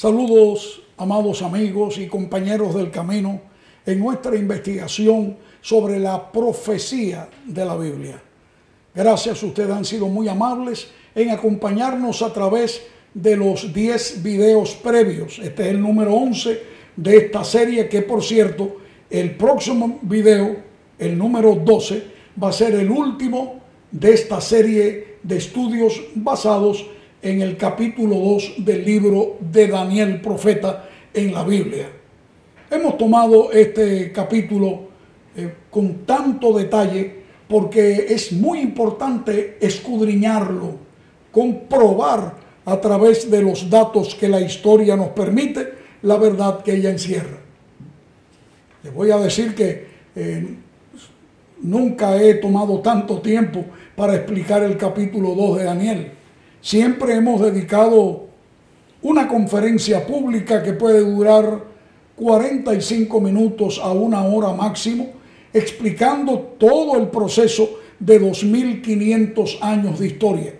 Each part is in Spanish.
Saludos, amados amigos y compañeros del camino, en nuestra investigación sobre la profecía de la Biblia. Gracias, ustedes han sido muy amables en acompañarnos a través de los 10 videos previos. Este es el número 11 de esta serie que, por cierto, el próximo video, el número 12, va a ser el último de esta serie de estudios basados en el capítulo 2 del libro de Daniel Profeta en la Biblia. Hemos tomado este capítulo eh, con tanto detalle porque es muy importante escudriñarlo, comprobar a través de los datos que la historia nos permite la verdad que ella encierra. Les voy a decir que eh, nunca he tomado tanto tiempo para explicar el capítulo 2 de Daniel Siempre hemos dedicado una conferencia pública que puede durar 45 minutos a una hora máximo, explicando todo el proceso de 2500 años de historia.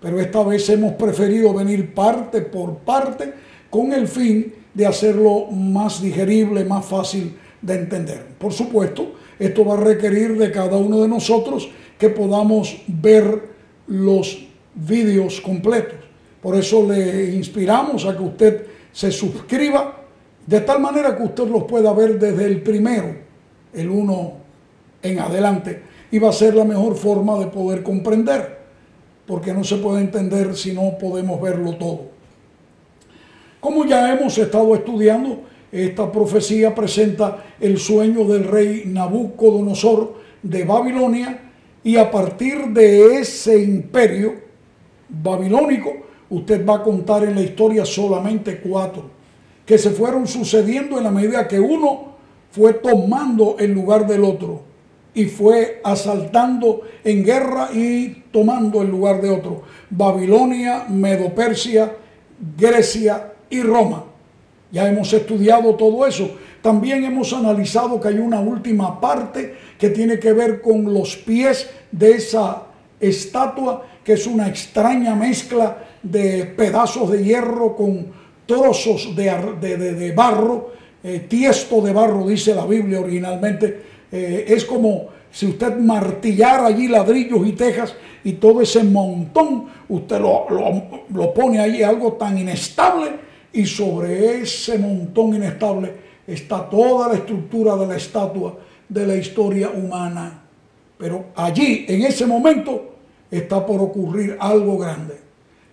Pero esta vez hemos preferido venir parte por parte con el fin de hacerlo más digerible, más fácil de entender. Por supuesto, esto va a requerir de cada uno de nosotros que podamos ver los vídeos completos. Por eso le inspiramos a que usted se suscriba de tal manera que usted los pueda ver desde el primero, el uno en adelante. Y va a ser la mejor forma de poder comprender, porque no se puede entender si no podemos verlo todo. Como ya hemos estado estudiando, esta profecía presenta el sueño del rey Nabucodonosor de Babilonia y a partir de ese imperio, babilónico, usted va a contar en la historia solamente cuatro, que se fueron sucediendo en la medida que uno fue tomando el lugar del otro y fue asaltando en guerra y tomando el lugar de otro. Babilonia, Medo-Persia, Grecia y Roma. Ya hemos estudiado todo eso. También hemos analizado que hay una última parte que tiene que ver con los pies de esa estatua que es una extraña mezcla de pedazos de hierro con trozos de, barro, eh, tiesto de barro, dice la Biblia originalmente. Eh, es como si usted martillara allí ladrillos y tejas y todo ese montón, usted lo, lo pone ahí algo tan inestable y sobre ese montón inestable está toda la estructura de la estatua de la historia humana. Pero allí, en ese momento, está por ocurrir algo grande.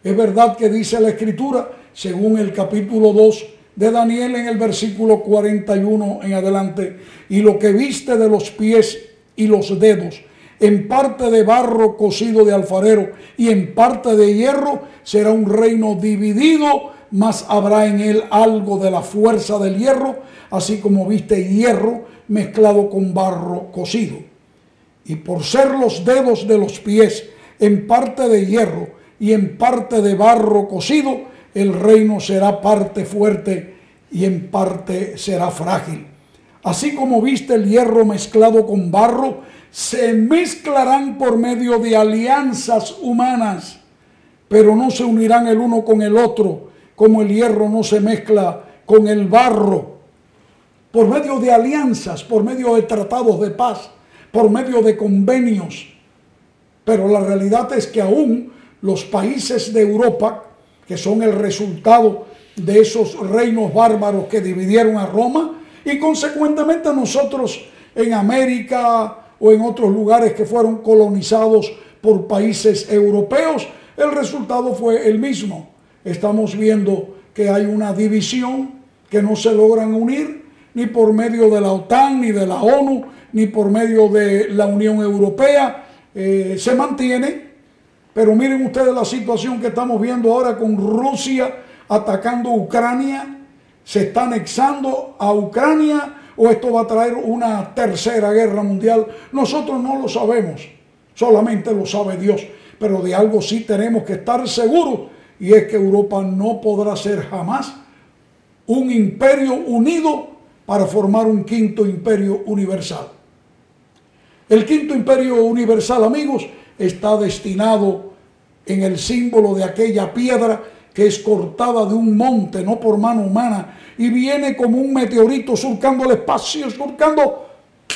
Es verdad que dice la escritura, según el capítulo 2 de Daniel en el versículo 41 en adelante, y lo que viste de los pies y los dedos, en parte de barro cocido de alfarero y en parte de hierro, será un reino dividido, mas habrá en él algo de la fuerza del hierro, así como viste hierro mezclado con barro cocido. Y por ser los dedos de los pies en parte de hierro y en parte de barro cocido, el reino será parte fuerte y en parte será frágil. Así como viste el hierro mezclado con barro, se mezclarán por medio de alianzas humanas, pero no se unirán el uno con el otro, como el hierro no se mezcla con el barro. Por medio de alianzas, por medio de tratados de paz, por medio de convenios, pero la realidad es que aún los países de Europa, que son el resultado de esos reinos bárbaros que dividieron a Roma, y consecuentemente nosotros en América o en otros lugares que fueron colonizados por países europeos, el resultado fue el mismo. Estamos viendo que hay una división que no se logran unir ni por medio de la OTAN, ni de la ONU, ni por medio de la Unión Europea, eh, se mantiene, pero miren ustedes la situación que estamos viendo ahora con Rusia atacando Ucrania, se está anexando a Ucrania o esto va a traer una tercera guerra mundial. Nosotros no lo sabemos, solamente lo sabe Dios, pero de algo sí tenemos que estar seguros y es que Europa no podrá ser jamás un imperio unido para formar un quinto imperio universal. El quinto imperio universal, amigos, está destinado en el símbolo de aquella piedra que es cortada de un monte, no por mano humana, y viene como un meteorito surcando el espacio, surcando,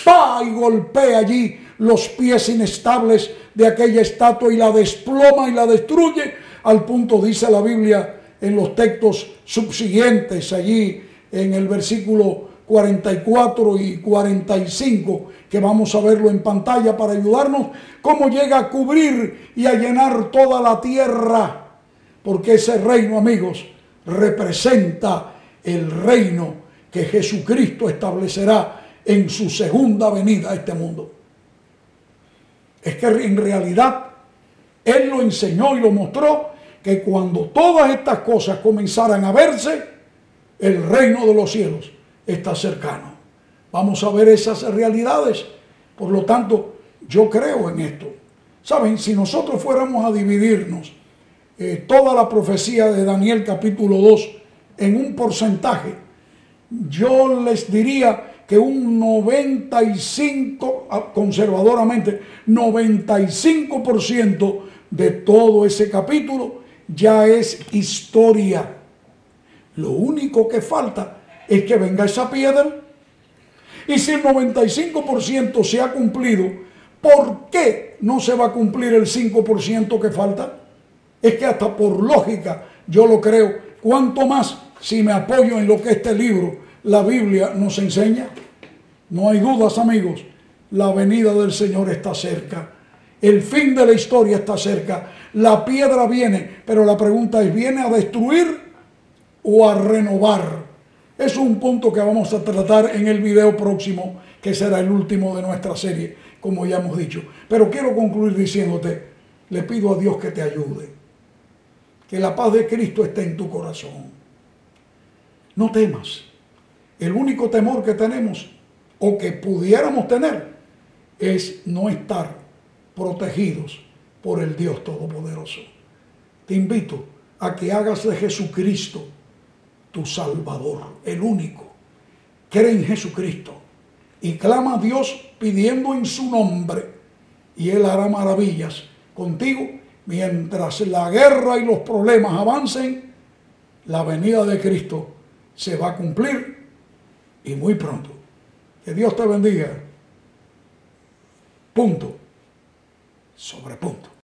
¡pa! y golpea allí los pies inestables de aquella estatua y la desploma y la destruye, al punto dice la Biblia en los textos subsiguientes, allí en el versículo 44 y 45, que vamos a verlo en pantalla para ayudarnos, cómo llega a cubrir y a llenar toda la tierra porque ese reino, amigos, representa el reino que Jesucristo establecerá en su segunda venida a este mundo. Es que en realidad Él lo enseñó y lo mostró que cuando todas estas cosas comenzaran a verse, el reino de los cielos está cercano. Vamos a ver esas realidades. Por lo tanto, yo creo en esto. Saben, si nosotros fuéramos a dividirnos eh, toda la profecía de Daniel capítulo 2 en un porcentaje, yo les diría que un 95, ah, conservadoramente, 95% de todo ese capítulo ya es historia. Lo único que falta es que venga esa piedra. Y si el 95% se ha cumplido, ¿por qué no se va a cumplir el 5% que falta? Es que hasta por lógica yo lo creo. ¿Cuánto más si me apoyo en lo que este libro, la Biblia, nos enseña? No hay dudas, amigos. La venida del Señor está cerca. El fin de la historia está cerca. La piedra viene, pero la pregunta es, ¿viene a destruir o a renovar? Es un punto que vamos a tratar en el video próximo, que será el último de nuestra serie, como ya hemos dicho. Pero quiero concluir diciéndote, le pido a Dios que te ayude que la paz de Cristo esté en tu corazón. No temas. El único temor que tenemos o que pudiéramos tener es no estar protegidos por el Dios Todopoderoso. Te invito a que hagas de Jesucristo tu Salvador, el único. Cree en Jesucristo y clama a Dios pidiendo en su nombre y Él hará maravillas contigo mientras la guerra y los problemas avancen, la venida de Cristo se va a cumplir y muy pronto. Que Dios te bendiga. Punto. Sobre punto.